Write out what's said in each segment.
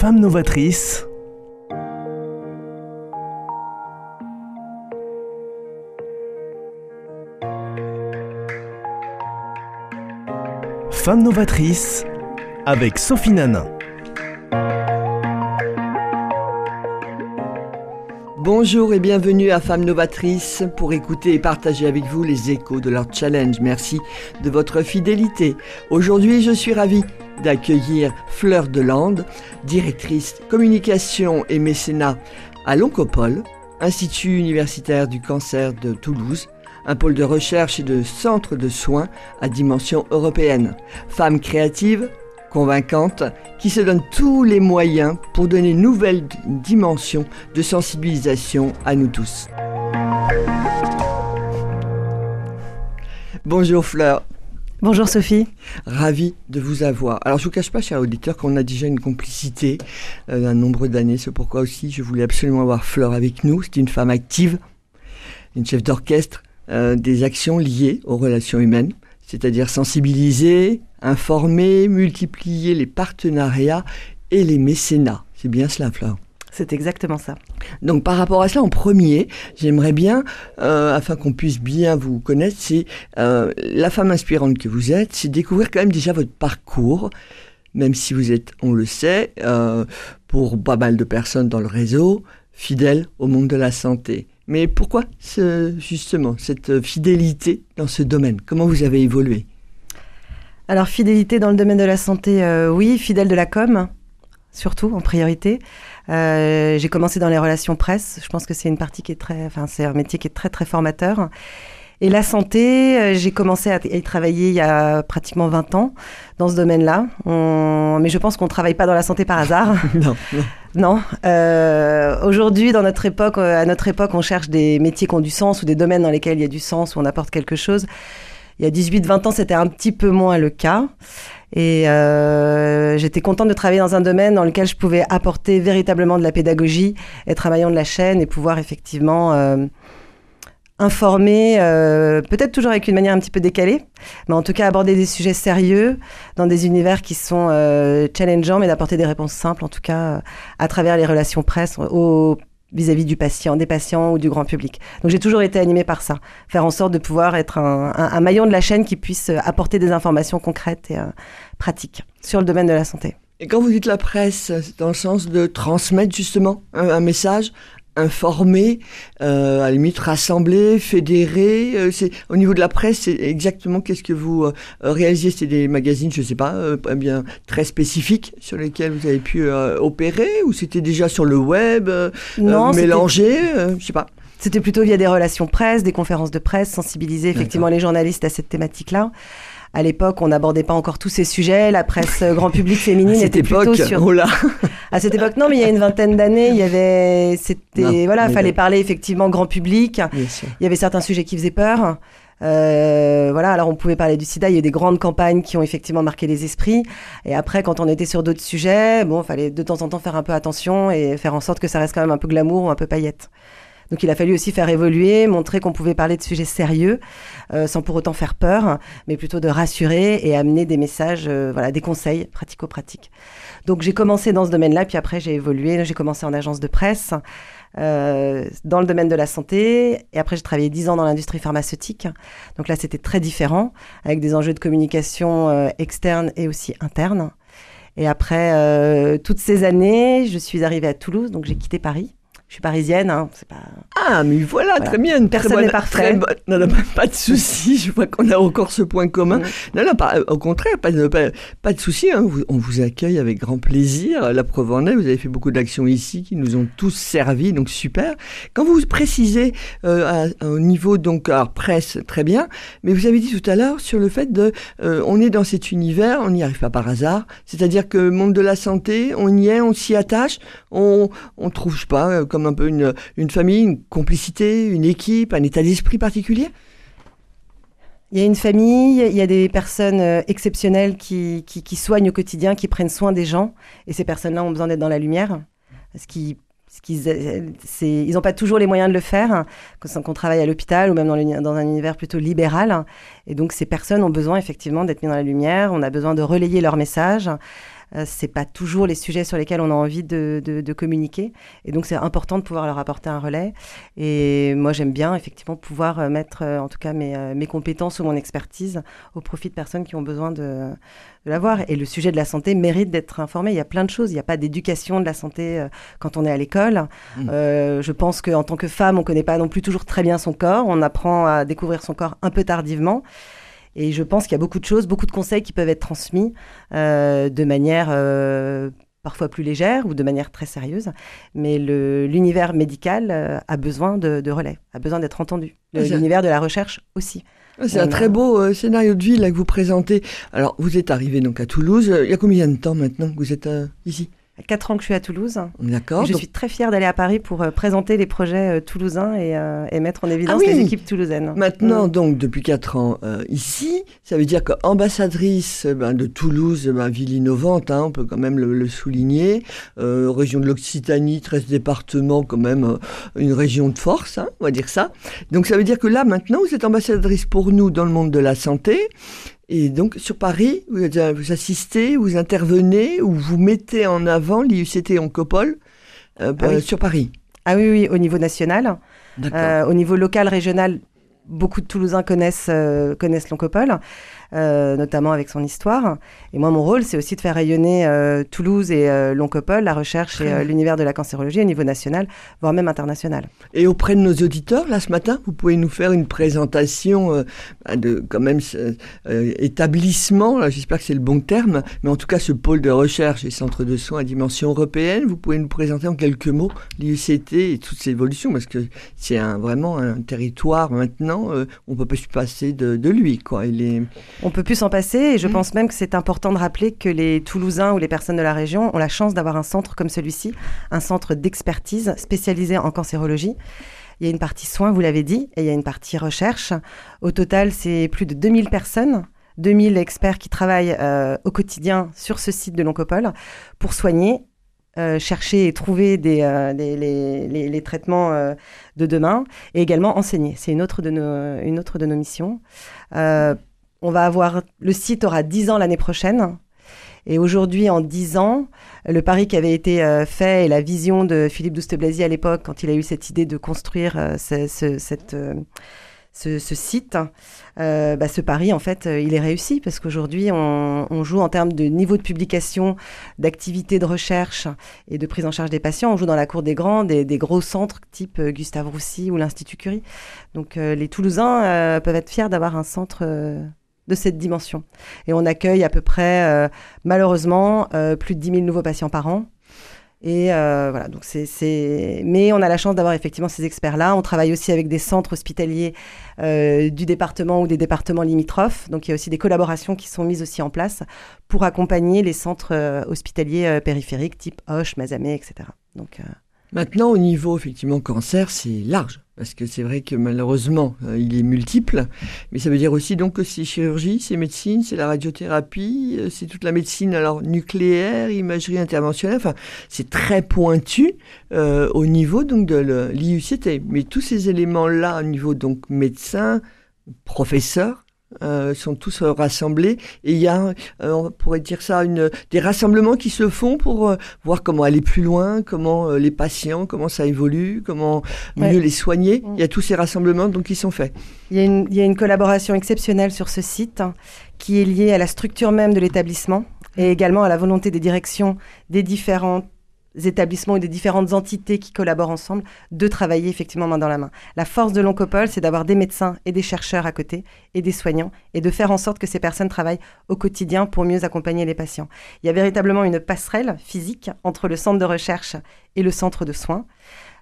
Femmes novatrices. Femmes novatrices avec Sophie Nanin. Bonjour et bienvenue à Femmes Novatrices pour écouter et partager avec vous les échos de leur challenge. Merci de votre fidélité. Aujourd'hui, je suis ravie d'accueillir Fleur Delande, directrice communication et mécénat à l'Oncopole, Institut universitaire du cancer de Toulouse, un pôle de recherche et de centre de soins à dimension européenne. Femme créative, convaincante, qui se donne tous les moyens pour donner une nouvelle dimension de sensibilisation à nous tous. Bonjour Fleur. Bonjour Sophie. Ravi de vous avoir. Alors je vous cache pas, cher auditeur, qu'on a déjà une complicité euh, d'un nombre d'années. C'est pourquoi aussi je voulais absolument avoir Fleur avec nous. C'est une femme active, une chef d'orchestre euh, des actions liées aux relations humaines, c'est-à-dire sensibiliser, informer, multiplier les partenariats et les mécénats. C'est bien cela, Fleur? C'est exactement ça. Donc par rapport à cela, en premier, j'aimerais bien, euh, afin qu'on puisse bien vous connaître, c'est euh, la femme inspirante que vous êtes, c'est découvrir quand même déjà votre parcours, même si vous êtes, on le sait, euh, pour pas mal de personnes dans le réseau, fidèle au monde de la santé. Mais pourquoi ce, justement cette fidélité dans ce domaine? Comment vous avez évolué? Alors fidélité dans le domaine de la santé, oui, fidèle de la com, surtout en priorité. Euh, j'ai commencé dans les relations presse. Je pense que c'est une partie qui est très, enfin, c'est un métier qui est très, très formateur. Et la santé, euh, j'ai commencé à y travailler il y a pratiquement 20 ans dans ce domaine-là. Mais je pense qu'on ne travaille pas dans la santé par hasard. non. Non. Euh, Aujourd'hui, dans notre époque, à notre époque, on cherche des métiers qui ont du sens ou des domaines dans lesquels il y a du sens, où on apporte quelque chose. Il y a 18-20 ans, c'était un petit peu moins le cas. Et euh, j'étais contente de travailler dans un domaine dans lequel je pouvais apporter véritablement de la pédagogie, être un maillon de la chaîne et pouvoir effectivement euh, informer, euh, peut-être toujours avec une manière un petit peu décalée, mais en tout cas aborder des sujets sérieux dans des univers qui sont euh, challengeants, mais d'apporter des réponses simples, en tout cas à travers les relations presse vis-à-vis du patient, des patients ou du grand public. Donc j'ai toujours été animée par ça, faire en sorte de pouvoir être un, un, maillon de la chaîne qui puisse apporter des informations concrètes et euh, pratiques sur le domaine de la santé. Et quand vous dites la presse, c'est dans le sens de transmettre justement un message, informer, euh, à la limite rassembler, fédérer. Euh, c'est au niveau de la presse, c'est exactement qu'est-ce que vous euh, réalisez C'est des magazines, je sais pas, euh, bien très spécifiques sur lesquels vous avez pu opérer, ou c'était déjà sur le web, non, mélangé, je sais pas. C'était plutôt via des relations presse, des conférences de presse, sensibiliser effectivement les journalistes à cette thématique-là. À l'époque, on n'abordait pas encore tous ces sujets. La presse grand public féminine était époque, plutôt sur. Oh là. à cette époque, non, mais il y a une vingtaine d'années, il y avait, c'était, voilà, fallait parler effectivement grand public. Il y avait certains sujets qui faisaient peur. Euh, voilà, alors on pouvait parler du sida, il y a eu des grandes campagnes qui ont effectivement marqué les esprits. Et après, quand on était sur d'autres sujets, bon, fallait de temps en temps faire un peu attention et faire en sorte que ça reste quand même un peu glamour ou un peu paillette. Donc il a fallu aussi faire évoluer, montrer qu'on pouvait parler de sujets sérieux, euh, sans pour autant faire peur, mais plutôt de rassurer et amener des messages, euh, voilà, des conseils pratico-pratiques. Donc j'ai commencé dans ce domaine-là, puis après j'ai évolué, j'ai commencé en agence de presse. Euh, dans le domaine de la santé. Et après, j'ai travaillé dix ans dans l'industrie pharmaceutique. Donc là, c'était très différent, avec des enjeux de communication euh, et aussi interne. Et après euh, toutes ces années, je suis arrivée à Toulouse, donc j'ai quitté Paris. Je suis parisienne, hein, c'est pas. Ah, mais voilà, voilà. très bien. Une Personne n'est parfait. Bonne... Non, non, pas de souci. Je vois qu'on a encore ce point commun. Mmh. Non, non, pas, au contraire, pas, pas, pas de souci. Hein. On vous accueille avec grand plaisir. La preuve en est, vous avez fait beaucoup d'actions ici qui nous ont tous servi, donc super. Quand vous précisez euh, à, au niveau donc alors, presse, très bien, mais vous avez dit tout à l'heure sur le fait de, euh, on est dans cet univers, on n'y arrive pas par hasard. C'est-à-dire que le monde de la santé, on y est, on s'y attache, on, on trouve je sais pas. Comme comme un peu une, famille, une complicité, une équipe, un état d'esprit particulier? Il y a une famille, il y a des personnes euh, exceptionnelles qui, qui, soignent au quotidien, qui prennent soin des gens. Et ces personnes-là ont besoin d'être dans la lumière. Ce qui qu'ils ils n'ont pas toujours les moyens de le faire quand on travaille à l'hôpital ou même dans, dans, un univers plutôt libéral. Et donc ces personnes ont besoin effectivement d'être mises dans la lumière. On a besoin de relayer leur message. Euh, c'est pas toujours les sujets sur lesquels on a envie de, de, communiquer. Et donc, c'est important de pouvoir leur apporter un relais. Et moi, j'aime bien, effectivement, pouvoir euh, mettre, euh, en tout cas, mes, mes, compétences ou mon expertise au profit de personnes qui ont besoin de, de l'avoir. Et le sujet de la santé mérite d'être informé. Il y a plein de choses. Il n'y a pas d'éducation de la santé quand on est à l'école. Mmh. je pense qu'en tant que femme, on ne connaît pas non plus toujours très bien son corps. On apprend à découvrir son corps un peu tardivement. Et je pense qu'il y a beaucoup de choses, beaucoup de conseils qui peuvent être transmis euh, de manière euh, parfois plus légère ou de manière très sérieuse. Mais l'univers médical euh, a besoin de, relais, a besoin d'être entendu. L'univers de la recherche aussi. C'est un très beau scénario de vie que vous présentez. Alors, vous êtes arrivé donc à Toulouse. Il y a combien de temps maintenant que vous êtes ici? 4 ans que je suis à Toulouse. D'accord. Je suis très fière d'aller à Paris pour euh, présenter les projets euh, toulousains et, euh, et, mettre en évidence ah les équipes toulousaines. Maintenant, mm. donc, depuis 4 ans ici, ça veut dire qu'ambassadrice ben, de Toulouse, ben, ville innovante, hein, on peut quand même le, souligner, région de l'Occitanie, 13 départements, quand même une région de force, hein, on va dire ça. Donc ça veut dire que là, maintenant, vous êtes ambassadrice pour nous dans le monde de la santé. Et donc sur Paris, vous, vous, assistez, vous intervenez ou vous mettez en avant l'IUCT Oncopole euh, ah euh, sur Paris? Ah oui, oui, au niveau national. Euh, au niveau local, régional, beaucoup de Toulousains connaissent, connaissent l'Oncopole. Euh, notamment avec son histoire. Et moi, mon rôle, c'est aussi de faire rayonner euh, Toulouse et euh, l'Oncopole, la recherche et l'univers de la cancérologie au niveau national, voire même international. Et auprès de nos auditeurs, là, ce matin, vous pouvez nous faire une présentation de, quand même, établissement, j'espère que c'est le bon terme, mais en tout cas, ce pôle de recherche et centre de soins à dimension européenne. Vous pouvez nous présenter en quelques mots l'IUCT et toutes ces évolutions, parce que c'est un, vraiment un territoire maintenant, on ne peut pas se passer de, de lui, quoi. Il est... On peut plus s'en passer et je mm. pense même que c'est important de rappeler que les Toulousains ou les personnes de la région ont la chance d'avoir un centre comme celui-ci, un centre d'expertise spécialisé en cancérologie. Il y a une partie soins, vous l'avez dit, et il y a une partie recherche. Au total, c'est plus de 2000 personnes 2000 experts qui travaillent euh, au quotidien sur ce site de l'Oncopole pour soigner, euh, chercher et trouver des, euh, les, traitements de demain et également enseigner. C'est une, autre de nos, une autre de nos missions. On va avoir, le site aura 10 ans l'année prochaine. Et aujourd'hui, en 10 ans, le pari qui avait été euh, fait et la vision de Philippe Douste-Blazy à l'époque, quand il a eu cette idée de construire euh, euh, ce, site, bah, ce pari, en fait, il est réussi parce qu'aujourd'hui, on, joue en termes de niveau de publication, d'activité de recherche et de prise en charge des patients. On joue dans la cour des grands, des gros centres type Gustave Roussy ou l'Institut Curie. Donc, les Toulousains peuvent être fiers d'avoir un centre de cette dimension. Et on accueille à peu près, euh, malheureusement, euh, plus de 10 000 nouveaux patients par an. Et euh, voilà, donc c'est, Mais on a la chance d'avoir effectivement ces experts-là. On travaille aussi avec des centres hospitaliers du département ou des départements limitrophes. Donc il y a aussi des collaborations qui sont mises aussi en place pour accompagner les centres hospitaliers périphériques type Hoche, Mazamet, etc. Donc, Maintenant, au niveau effectivement cancer, c'est large parce que c'est vrai que malheureusement, euh, il est multiple, mais ça veut dire aussi donc que c'est chirurgie, c'est médecine, c'est la radiothérapie, euh, c'est toute la médecine alors nucléaire, imagerie interventionnelle, enfin c'est très pointu euh, au niveau donc de l'IUCT. Mais tous ces éléments-là au niveau donc médecin, professeur, euh, sont tous euh, rassemblés et il y a, euh, on pourrait dire ça, une, des rassemblements qui se font pour voir comment aller plus loin, comment les patients, comment ça évolue, comment mieux les soigner. Mm. Il y a tous ces rassemblements donc qui sont faits. Il y, a une, il y a une collaboration exceptionnelle sur ce site hein, qui est liée à la structure même de l'établissement et également à la volonté des directions des différentes établissements et des différentes entités qui collaborent ensemble de travailler effectivement main dans la main. La force de l'Oncopole, c'est d'avoir des médecins et des chercheurs à côté et des soignants et de faire en sorte que ces personnes travaillent au quotidien pour mieux accompagner les patients. Il y a véritablement une passerelle physique entre le centre de recherche et le centre de soins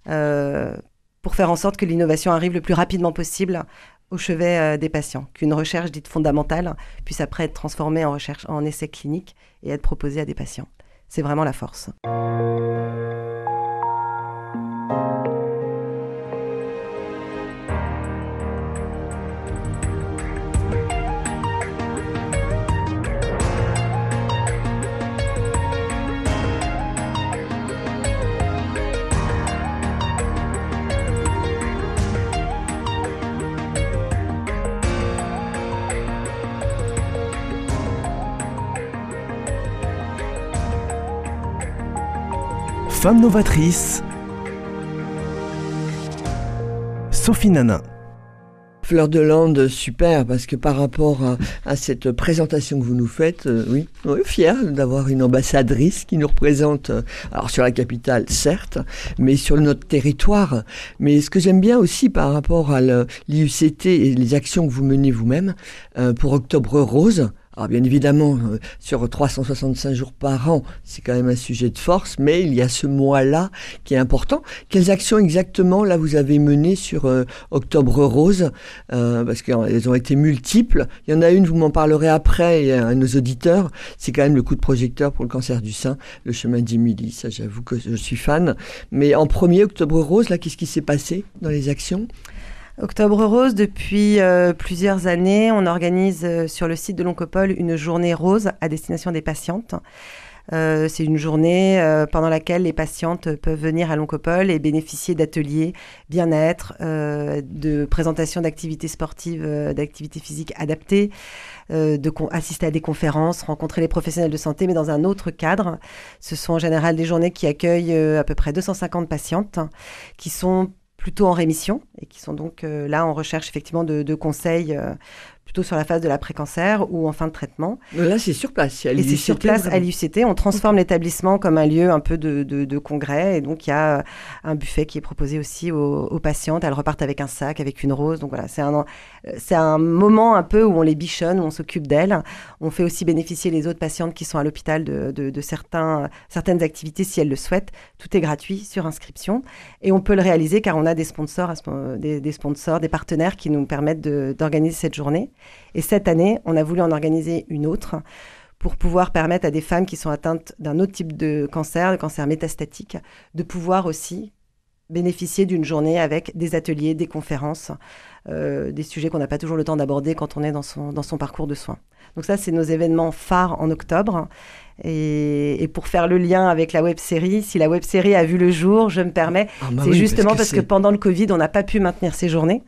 euh, pour faire en sorte que l'innovation arrive le plus rapidement possible au chevet euh, des patients, qu'une recherche dite fondamentale puisse après être transformée en recherche en essai clinique et être proposée à des patients. C'est vraiment la force. Femme novatrice. Sophie Nanin. Fleur de Lande, super, parce que par rapport à, cette présentation que vous nous faites, euh, oui, oui, fier d'avoir une ambassadrice qui nous représente, euh, alors sur la capitale, certes, mais sur notre territoire. Mais ce que j'aime bien aussi par rapport à l'IUCT et les actions que vous menez vous-même, euh, pour Octobre Rose, alors bien évidemment, euh, sur 365 jours par an, c'est quand même un sujet de force, mais il y a ce mois-là qui est important. Quelles actions exactement là vous avez menées sur euh, Octobre Rose euh, Parce qu'elles ont été multiples. Il y en a une, vous m'en parlerez après à nos auditeurs. C'est quand même le coup de projecteur pour le cancer du sein, le chemin d'Émilie. Ça, j'avoue que je suis fan. Mais en premier, Octobre Rose, là, qu'est-ce qui s'est passé dans les actions? Octobre Rose, depuis euh, plusieurs années, on organise euh, sur le site de l'Oncopole une journée rose à destination des patientes. Euh, c'est une journée pendant laquelle les patientes peuvent venir à l'Oncopole et bénéficier d'ateliers bien-être, de présentations d'activités sportives, d'activités physiques adaptées, de assister à des conférences, rencontrer les professionnels de santé, mais dans un autre cadre. Ce sont en général des journées qui accueillent à peu près 250 patientes qui sont plutôt en rémission et qui sont donc euh, là en recherche effectivement de, conseils euh, plutôt sur la phase de l'après-cancer ou en fin de traitement. Là, c'est sur place. Et c'est sur place à l'IUCT. On transforme l'établissement comme un lieu un peu de, de, congrès. Et donc, il y a un buffet qui est proposé aussi aux, patientes. Elles repartent avec un sac, avec une rose. Donc voilà, c'est un, c'est un moment un peu où on les bichonne, où on s'occupe d'elles. On fait aussi bénéficier les autres patientes qui sont à l'hôpital de, de, certains, certaines activités si elles le souhaitent. Tout est gratuit sur inscription. Et on peut le réaliser car on a des sponsors, des, des sponsors, des partenaires qui nous permettent d'organiser cette journée. Et cette année, on a voulu en organiser une autre pour pouvoir permettre à des femmes qui sont atteintes d'un autre type de cancer, le cancer métastatique, de pouvoir aussi bénéficier d'une journée avec des ateliers, des conférences, euh, des sujets qu'on n'a pas toujours le temps d'aborder quand on est dans son, dans son parcours de soins. Donc ça, c'est nos événements phares en octobre. Et, pour faire le lien avec la web série, si la web série a vu le jour, je me permets, ah bah c'est justement parce que pendant le Covid, on n'a pas pu maintenir ces journées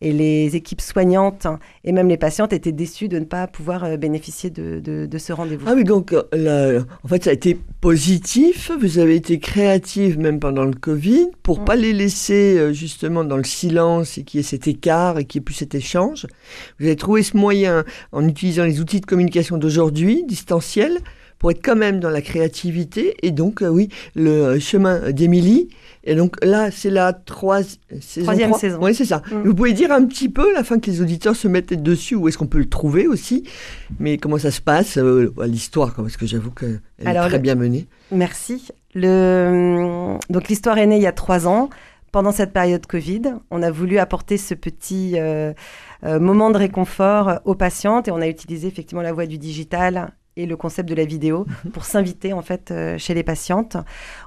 et les équipes soignantes et même les patientes étaient déçues de ne pas pouvoir euh, bénéficier de, de, ce rendez-vous. Ah oui, donc euh, en fait ça a été positif, vous avez été créative même pendant le Covid pour ne mm. pas les laisser euh, justement dans le silence et qu'il y ait cet écart et qu'il n'y ait plus cet échange. Vous avez trouvé ce moyen en utilisant les outils de communication d'aujourd'hui, distanciels, pour être quand même dans la créativité. Et donc, oui, le chemin d'Émilie, et donc là, c'est la troisième saison. Oui, c'est ça. Mm. Vous pouvez dire un petit peu, la fin que les auditeurs se mettent dessus, où est-ce qu'on peut le trouver aussi, mais comment ça se passe, euh, l'histoire, parce que j'avoue qu'elle est très bien menée. Merci. Le... Donc l'histoire est née il y a trois ans. Pendant cette période Covid, on a voulu apporter ce petit euh, euh, moment de réconfort aux patientes et on a utilisé effectivement la voie du digital et le concept de la vidéo pour s'inviter en fait euh, chez les patientes.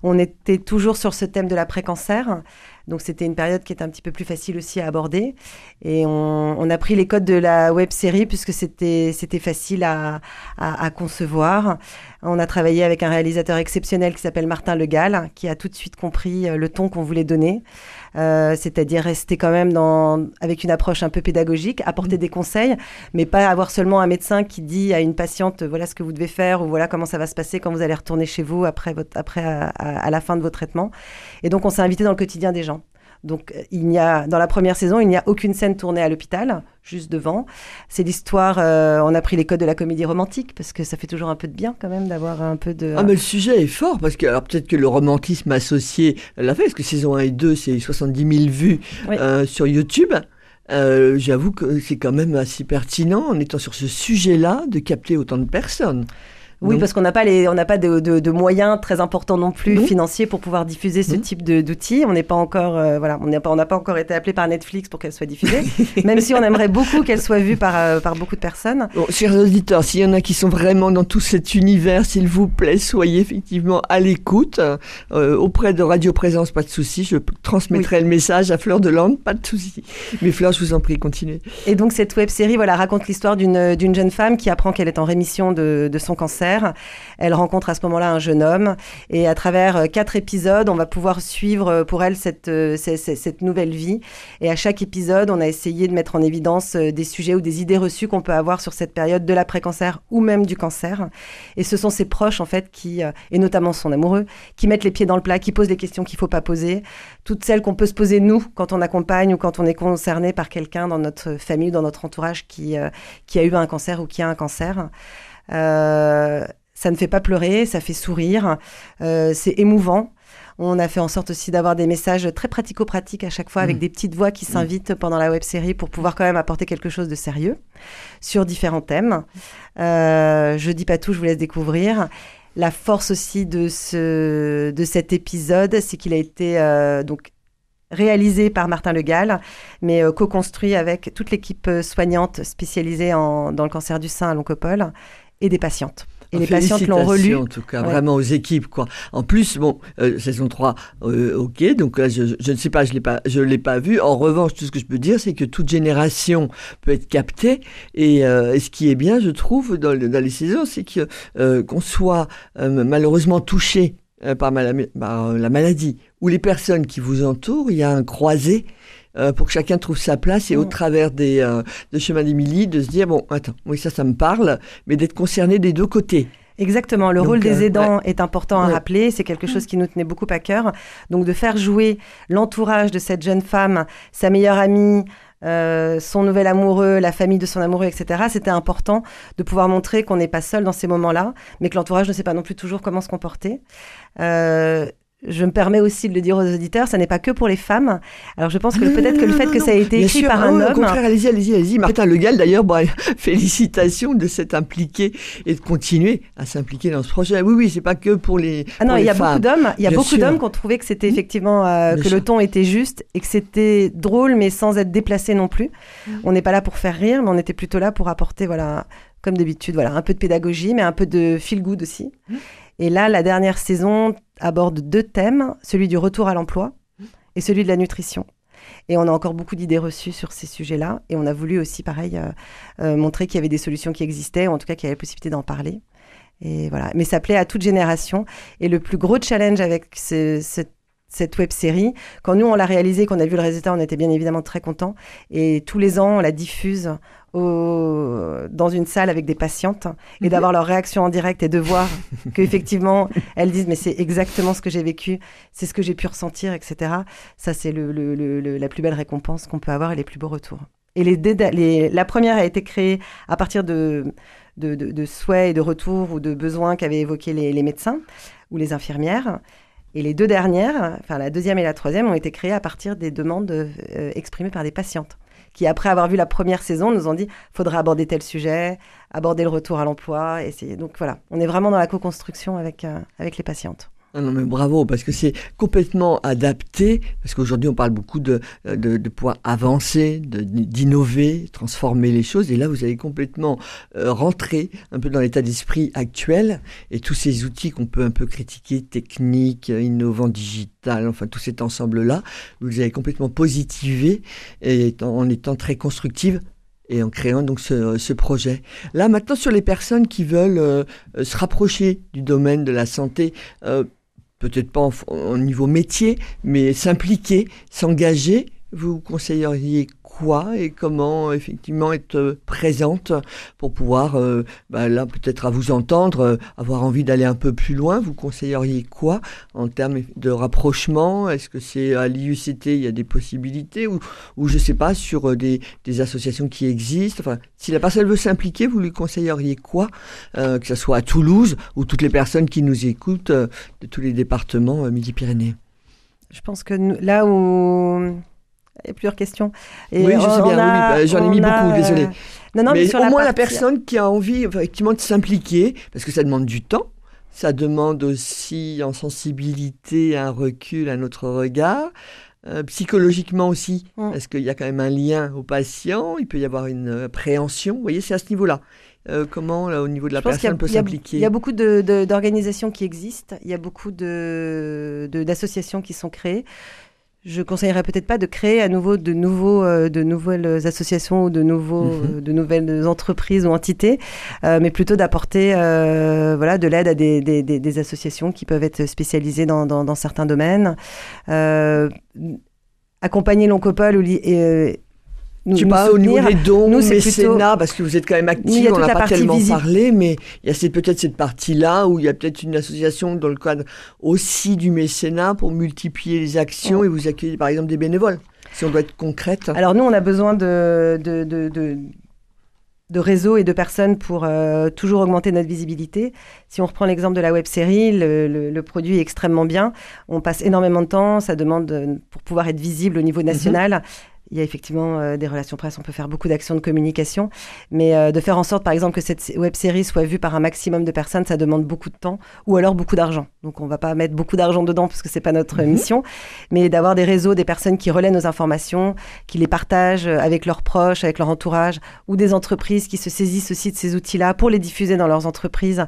On était toujours sur ce thème de l'après-cancer. Donc c'était une période qui était un petit peu plus facile aussi à aborder. Et on, a pris les codes de la web série puisque c'était facile à, à, concevoir. On a travaillé avec un réalisateur exceptionnel qui s'appelle Martin Le Gall, qui a tout de suite compris euh, le ton qu'on voulait donner. Euh, c'est-à-dire rester quand même dans, avec une approche un peu pédagogique, apporter mm. des conseils, mais pas avoir seulement un médecin qui dit à une patiente voilà ce que vous devez faire ou voilà comment ça va se passer quand vous allez retourner chez vous après, votre, après à la fin de votre traitement. Et donc on s'est invité dans le quotidien des gens. Donc, il n'y a, dans la première saison, il n'y a aucune scène tournée à l'hôpital, juste devant. C'est l'histoire, euh, on a pris les codes de la comédie romantique, parce que ça fait toujours un peu de bien quand même d'avoir un peu de... Ah, mais le sujet est fort, parce que, alors peut-être que le romantisme associé l'a fait, parce que saison 1 et 2, c'est 70 000 vues euh, sur YouTube. Euh, j'avoue que c'est quand même assez pertinent, en étant sur ce sujet-là, de capter autant de personnes. Oui, parce qu'on n'a pas, les, on pas de, de, moyens très importants non plus financiers pour pouvoir diffuser ce type d'outils. On n'est pas encore, euh, voilà, on n'a pas, on pas encore été appelé par Netflix pour qu'elle soit diffusée, même si on aimerait beaucoup qu'elle soit vue par, euh, par beaucoup de personnes. Bon, chers auditeurs, s'il y en a qui sont vraiment dans tout cet univers, s'il vous plaît, soyez effectivement à l'écoute euh, auprès de Radio Présence, pas de souci. Je transmettrai le message à Fleur de Lande, pas de souci. Mais Fleur, je vous en prie, continuez. Et donc cette web série, voilà, raconte l'histoire d'une jeune femme qui apprend qu'elle est en rémission de, de son cancer Elle rencontre à ce moment-là un jeune homme et à travers quatre épisodes, on va pouvoir suivre pour elle cette, cette, nouvelle vie. Et à chaque épisode, on a essayé de mettre en évidence des sujets ou des idées reçues qu'on peut avoir sur cette période de l'après-cancer ou même du cancer. Et ce sont ses proches, en fait, qui, et notamment son amoureux, qui mettent les pieds dans le plat, qui posent les questions qu'il ne faut pas poser, toutes celles qu'on peut se poser nous quand on accompagne ou quand on est concerné par quelqu'un dans notre famille ou dans notre entourage euh, qui a eu un cancer ou qui a un cancer. Euh, ça ne fait pas pleurer, ça fait sourire, euh, c'est émouvant. On a fait en sorte aussi d'avoir des messages très pratico-pratiques à chaque fois avec mmh. des petites voix qui mmh. s'invitent pendant la web série pour pouvoir quand même apporter quelque chose de sérieux sur différents thèmes. Euh, je dis pas tout, je vous laisse découvrir. La force aussi de, ce, de cet épisode, c'est qu'il a été euh, donc réalisé par Martin Le Gall, mais euh, co-construit avec toute l'équipe soignante spécialisée en, dans le cancer du sein à l'Oncopole et des patientes. Et les patientes l'ont relu. En tout cas, vraiment aux équipes, quoi. En plus, bon, euh, saison 3, euh, ok, donc là, je, je, ne sais pas, je l'ai pas, je l'ai pas vu. En revanche, tout ce que je peux dire, c'est que toute génération peut être captée. Et, euh, et ce qui est bien, je trouve, dans, dans les saisons, c'est que qu'on soit malheureusement touché par, par, la maladie ou les personnes qui vous entourent, il y a un croisé euh, pour que chacun trouve sa place et au mm. travers des euh, de chemin d'Émilie de se dire bon attends oui ça ça me parle mais d'être concerné des deux côtés. Exactement, le rôle des euh, aidants est important à rappeler, c'est quelque chose qui nous tenait beaucoup à cœur. Donc de faire jouer l'entourage de cette jeune femme, sa meilleure amie, euh, son nouvel amoureux, la famille de son amoureux, etc. C'était important de pouvoir montrer qu'on n'est pas seul dans ces moments-là, mais que l'entourage ne sait pas non plus toujours comment se comporter. Euh, je me permets aussi de le dire aux auditeurs, ça n'est pas que pour les femmes. Alors je pense que peut-être que le fait que ça a été écrit par un homme. Au contraire, allez-y, allez-y, allez-y. Martin Le Gall, d'ailleurs, bah, félicitations de s'être impliqué et de continuer à s'impliquer dans ce projet. Oui, oui, c'est pas que pour les. Ah non, il y a beaucoup d'hommes. Il y a beaucoup d'hommes qui ont trouvé que c'était effectivement euh, que le ton était juste et que c'était drôle, mais sans être déplacé non plus. Mm. On n'est pas là pour faire rire, mais on était plutôt là pour apporter, voilà, comme d'habitude, voilà, un peu de pédagogie, mais un peu de feel good aussi. Mm. Et là, la dernière saison aborde deux thèmes, celui du retour à l'emploi et celui de la nutrition. Et on a encore beaucoup d'idées reçues sur ces sujets-là. Et on a voulu aussi, pareil, euh, euh, montrer qu'il y avait des solutions qui existaient, ou en tout cas qu'il y avait la possibilité d'en parler. Et voilà. Mais ça plaît à toute génération. Et le plus gros challenge avec cette web série. Quand nous, on l'a réalisé, qu'on a vu le résultat, on était bien évidemment très contents. Et tous les ans, on la diffuse dans une salle avec des patientes et mhm. d'avoir leur réaction en direct et de voir qu'effectivement, elles disent mais c'est exactement ce que j'ai vécu, c'est ce que j'ai pu ressentir, etc. Ça, c'est le, la plus belle récompense qu'on peut avoir et les plus beaux retours. Et les, la première a été créée à partir de, de, souhaits et de retours ou de besoins qu'avaient évoqués les, médecins ou les infirmières. Et les deux dernières, enfin la deuxième et la troisième, ont été créées à partir des demandes euh, exprimées par des patientes qui, après avoir vu la première saison, nous ont dit faudrait aborder tel sujet, aborder le retour à l'emploi. Essayer. Donc voilà, on est vraiment dans la co-construction avec, euh, avec les patientes. Ah non, mais bravo, parce que c'est complètement adapté, parce qu'aujourd'hui on parle beaucoup de, de, de pouvoir avancer, d'innover, transformer les choses, et là vous avez complètement euh, rentré un peu dans l'état d'esprit actuel, et tous ces outils qu'on peut un peu critiquer, techniques, innovants, digital, enfin tout cet ensemble-là, vous avez complètement positivé, et en étant très constructive et en créant donc ce, ce, projet. Là maintenant sur les personnes qui veulent euh, se rapprocher du domaine de la santé, euh, peut-être pas au niveau métier, mais s'impliquer, s'engager, vous conseilleriez et comment effectivement être présente pour pouvoir, euh, bah, là peut-être à vous entendre, euh, avoir envie d'aller un peu plus loin. Vous conseilleriez quoi en termes de rapprochement? Est-ce que c'est à l'IUCT, il y a des possibilités ou, je sais pas, sur euh, des, des, associations qui existent? Enfin, Si la personne veut s'impliquer, vous lui conseilleriez quoi Que ce soit à Toulouse ou toutes les personnes qui nous écoutent de tous les départements Midi-Pyrénées? Je pense que là où il y a plusieurs questions. oui, je sais bien, bah, j'en ai mis beaucoup, désolé. Non, non, mais, au moins la personne qui a envie effectivement de s'impliquer, parce que ça demande du temps, ça demande aussi en sensibilité un recul, un autre regard. Euh, psychologiquement aussi, mm. parce qu'il y a quand même un lien au patient, il peut y avoir une appréhension. Vous voyez, c'est à ce niveau-là. Euh, comment, là, au niveau de la personne, peut s'impliquer Il y a beaucoup d'organisations qui existent, il y a beaucoup d'associations qui sont créées je conseillerais peut-être pas de créer à nouveau de nouveaux, euh, de nouvelles associations ou de nouveaux, mhm. euh, de nouvelles entreprises ou entités, euh, mais plutôt d'apporter, voilà, de l'aide à des, des, des, associations qui peuvent être spécialisées dans, dans, dans certains domaines. accompagner l'Oncopole ou nous, tu pas au niveau des dons, nous, mécénat, parce que vous êtes quand même actif, on n'a pas tellement parlé, mais il y a peut-être cette partie-là où il y a peut-être une association dans le cadre aussi du mécénat pour multiplier les actions et vous accueillir par exemple des bénévoles, si on doit être concrète. Alors nous, on a besoin de, de, de, de réseaux et de personnes pour euh, toujours augmenter notre visibilité. Si on reprend l'exemple de la web série, le, le, produit est extrêmement bien. On passe énormément de temps, ça demande, pour pouvoir être visible au niveau national, il y a effectivement euh, des relations presse, on peut faire beaucoup d'actions de communication, mais euh, de faire en sorte, par exemple, que cette web série soit vue par un maximum de personnes, ça demande beaucoup de temps ou alors beaucoup d'argent. Donc, on va pas mettre beaucoup d'argent dedans parce que c'est pas notre mhm. mission, mais d'avoir des réseaux, des personnes qui relaient nos informations, qui les partagent avec leurs proches, avec leur entourage, ou des entreprises qui se saisissent aussi de ces outils-là pour les diffuser dans leurs entreprises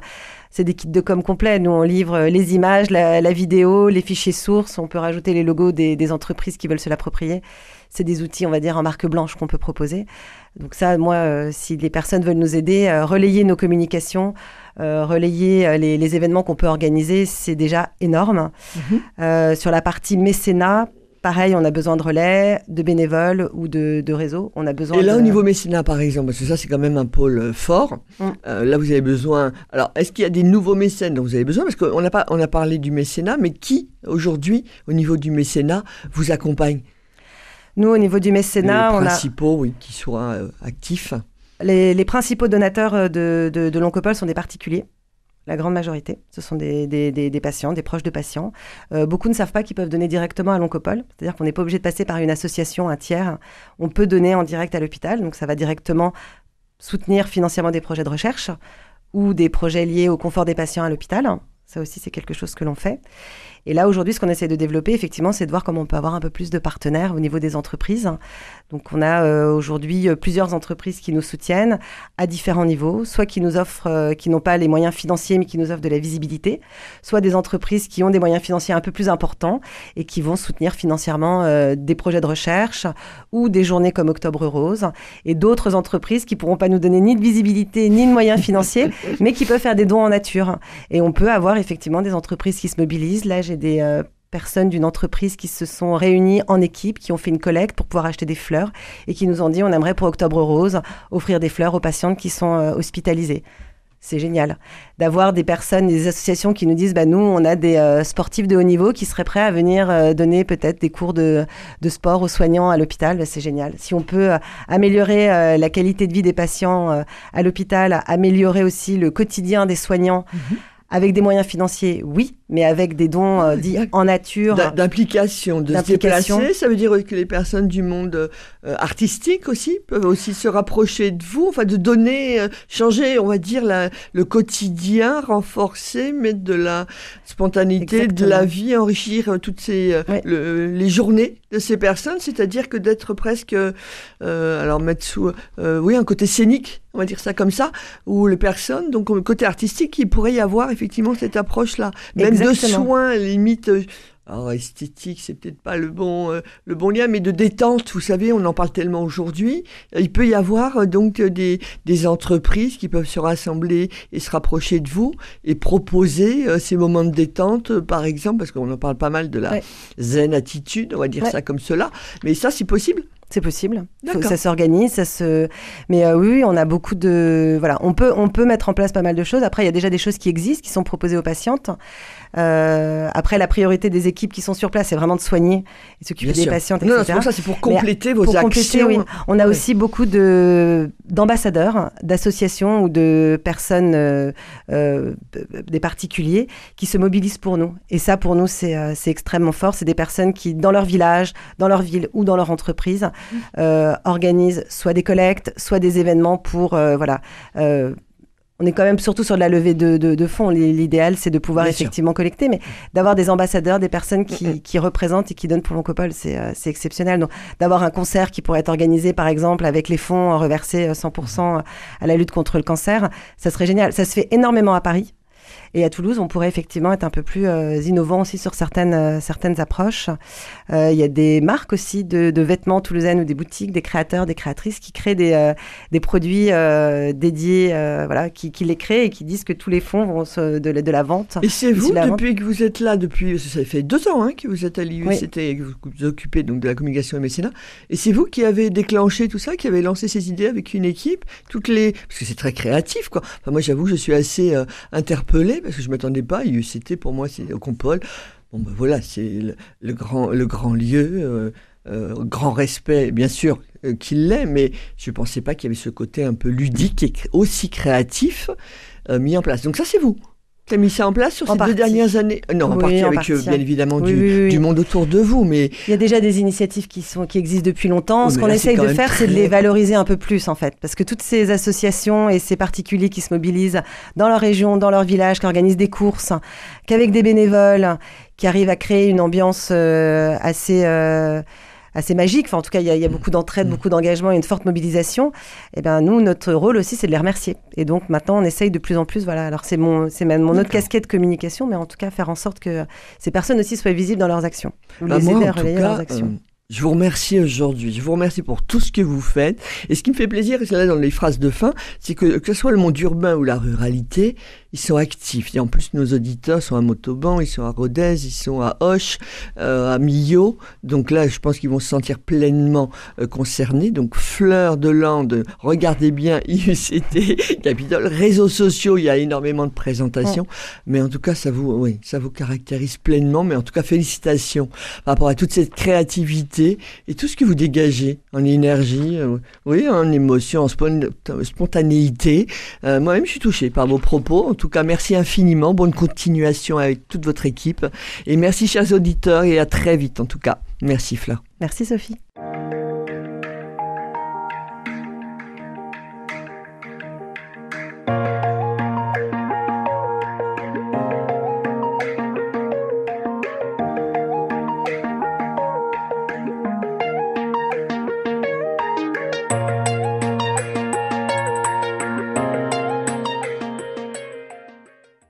c'est des kits de com complets. Nous, on livre les images, la, vidéo, les fichiers sources. On peut rajouter les logos des, des entreprises qui veulent se l'approprier c'est des outils, on va dire, en marque blanche qu'on peut proposer. Donc ça, moi, euh, si les personnes veulent nous aider, euh, relayer nos communications, euh, relayer les, événements qu'on peut organiser, c'est déjà énorme. Mhm. sur la partie mécénat, pareil, on a besoin de relais, de bénévoles ou de, réseaux. On a besoin. Et là, au niveau mécénat, par exemple, parce que ça, c'est quand même un pôle fort. Mm. là, vous avez besoin. Alors, est-ce qu'il y a des nouveaux mécènes dont vous avez besoin? Parce qu'on a, pas, on a parlé du mécénat, mais qui, aujourd'hui, au niveau du mécénat, vous accompagne? Nous, au niveau du mécénat, les on principaux, oui, qui soient euh, actifs. Les, principaux donateurs euh, de, de, de l'Oncopole sont des particuliers. La grande majorité, ce sont des, patients, des proches de patients. Euh, beaucoup ne savent pas qu'ils peuvent donner directement à l'oncopole, c'est-à-dire qu'on n'est pas obligé de passer par une association, un tiers. On peut donner en direct à l'hôpital, donc ça va directement soutenir financièrement des projets de recherche ou des projets liés au confort des patients à l'hôpital. Ça aussi, c'est quelque chose que l'on fait. Et là, aujourd'hui, ce qu'on essaie de développer, effectivement, c'est de voir comment on peut avoir un peu plus de partenaires au niveau des entreprises. Donc, on a euh, aujourd'hui euh, plusieurs entreprises qui nous soutiennent à différents niveaux, soit qui nous offrent, euh, qui n'ont pas les moyens financiers, mais qui nous offrent de la visibilité, soit des entreprises qui ont des moyens financiers un peu plus importants et qui vont soutenir financièrement des projets de recherche ou des journées comme Octobre Rose, et d'autres entreprises qui pourront pas nous donner ni de visibilité ni de moyens financiers, mais qui peuvent faire des dons en nature. Et on peut avoir effectivement des entreprises qui se mobilisent. Là, j'ai des euh, personnes d'une entreprise qui se sont réunies en équipe, qui ont fait une collecte pour pouvoir acheter des fleurs et qui nous ont dit on aimerait pour Octobre Rose offrir des fleurs aux patientes qui sont euh, hospitalisées. C'est génial d'avoir des personnes, des associations qui nous disent bah, nous, on a des euh, sportifs de haut niveau qui seraient prêts à venir donner peut-être des cours de, sport aux soignants à l'hôpital. Bah, c'est génial. Si on peut améliorer la qualité de vie des patients à l'hôpital, améliorer aussi le quotidien des soignants. Mhm. Avec des moyens financiers, oui, mais avec des dons euh, dits en nature. D'implication, de se déplacer. Ça veut dire que les personnes du monde euh, artistique aussi peuvent aussi se rapprocher de vous, enfin de donner, euh, changer, on va dire, la, le quotidien, renforcer, mettre de la spontanéité, de la vie, enrichir toutes ces, les journées de ces personnes, c'est-à-dire que d'être presque, alors mettre sous, oui, un côté scénique, on va dire ça comme ça, où les personnes, donc côté artistique, il pourrait y avoir effectivement cette approche-là de soins, limite. Euh, alors esthétique, c'est peut-être pas le bon euh, le bon lien, mais de détente. Vous savez, on en parle tellement aujourd'hui. Il peut y avoir euh, donc des, des entreprises qui peuvent se rassembler et se rapprocher de vous et proposer ces moments de détente, par exemple, parce qu'on en parle pas mal de la zen attitude, on va dire ça comme cela. Mais ça, c'est possible? C'est possible. Ça s'organise, ça se. Mais oui, on a beaucoup de. Voilà, on peut, on peut mettre en place pas mal de choses. Après, il y a déjà des choses qui existent, qui sont proposées aux patientes. Euh, après, la priorité des équipes qui sont sur place, c'est vraiment de soigner et s'occuper des patients, etc. c'est pour ça, c'est pour compléter vos pour actions. oui. On a aussi beaucoup de d'ambassadeurs, d'associations ou de personnes, euh, euh, des particuliers qui se mobilisent pour nous. Et ça, pour nous, c'est extrêmement fort. C'est des personnes qui, dans leur village, dans leur ville ou dans leur entreprise, mmh. Organisent soit des collectes, soit des événements pour voilà on est quand même surtout sur de la levée de, de, fonds. L'idéal, c'est de pouvoir effectivement collecter, mais d'avoir des ambassadeurs, des personnes qui, qui, représentent et qui donnent pour l'Oncopole, euh, c'est exceptionnel. Donc, d'avoir un concert qui pourrait être organisé, par exemple, avec les fonds reversés 100% euh, à la lutte contre le cancer, ça serait génial. Ça se fait énormément à Paris. Et à Toulouse, on pourrait effectivement être un peu plus innovant aussi sur certaines, certaines approches. Il y a des marques aussi de, de, vêtements toulousaines ou des boutiques, des créateurs, des créatrices qui créent des, des produits dédiés, voilà, qui, qui, les créent et qui disent que tous les fonds vont se, de, de, la vente. Et c'est vous, depuis que vous êtes là, depuis, ça fait deux ans hein, que vous êtes à l'IUCT et que vous vous occupez donc de la communication et mécénat, et c'est vous qui avez déclenché tout ça, qui avez lancé ces idées avec une équipe, toutes les, parce que c'est très créatif, quoi. Enfin, moi, j'avoue je suis assez euh, interpellé parce que je m'attendais pas. IUCT, pour moi, c'est au Compol. Bon, ben voilà, c'est le, grand, le grand lieu, euh, euh, grand respect, bien sûr, qu'il l'est, mais je ne pensais pas qu'il y avait ce côté un peu ludique et aussi créatif mis en place. Donc ça, c'est vous. Tu as mis ça en place sur ces deux dernières années? Non, en partie avec euh, bien évidemment du, monde autour de vous, mais il y a déjà des initiatives qui sont qui existent depuis longtemps. Ce qu'on essaye de faire, c'est de les valoriser un peu plus en fait, parce que toutes ces associations et ces particuliers qui se mobilisent dans leur région, dans leur village, qui organisent des courses, qu'avec des bénévoles, qui arrivent à créer une ambiance euh, assez euh, assez magique. Enfin, en tout cas, il y, a, beaucoup d'entraide, mm. beaucoup d'engagement et une forte mobilisation. Et eh ben nous, notre rôle aussi, c'est de les remercier. Et donc maintenant, on essaye de plus en plus. Voilà. Alors c'est mon, c'est même mon autre casquette communication, mais en tout cas faire en sorte que ces personnes aussi soient visibles dans leurs actions. Bah, les aider à relayer leurs actions. Euh, je vous remercie aujourd'hui. Je vous remercie pour tout ce que vous faites. Et ce qui me fait plaisir, et c'est là dans les phrases de fin, c'est que que ce soit le monde urbain ou la ruralité, ils sont actifs. Et en plus, nos auditeurs sont à Motoban, ils sont à Rodez, ils sont à Hoche, euh, à Millau. Donc là, je pense qu'ils vont se sentir pleinement euh, concernés. Donc Fleur de Lande, regardez bien IUCT, Capitole, réseaux sociaux, il y a énormément de présentations. Mais en tout cas, ça vous, oui, ça vous caractérise pleinement. Mais en tout cas, félicitations par rapport à toute cette créativité et tout ce que vous dégagez en énergie, euh, oui, en émotion, en spontanéité. Moi-même, je suis touché par vos propos. En tout cas, merci infiniment. Bonne continuation avec toute votre équipe. Et merci, chers auditeurs, et à très vite, en tout cas. Merci, Fleur. Merci, Sophie.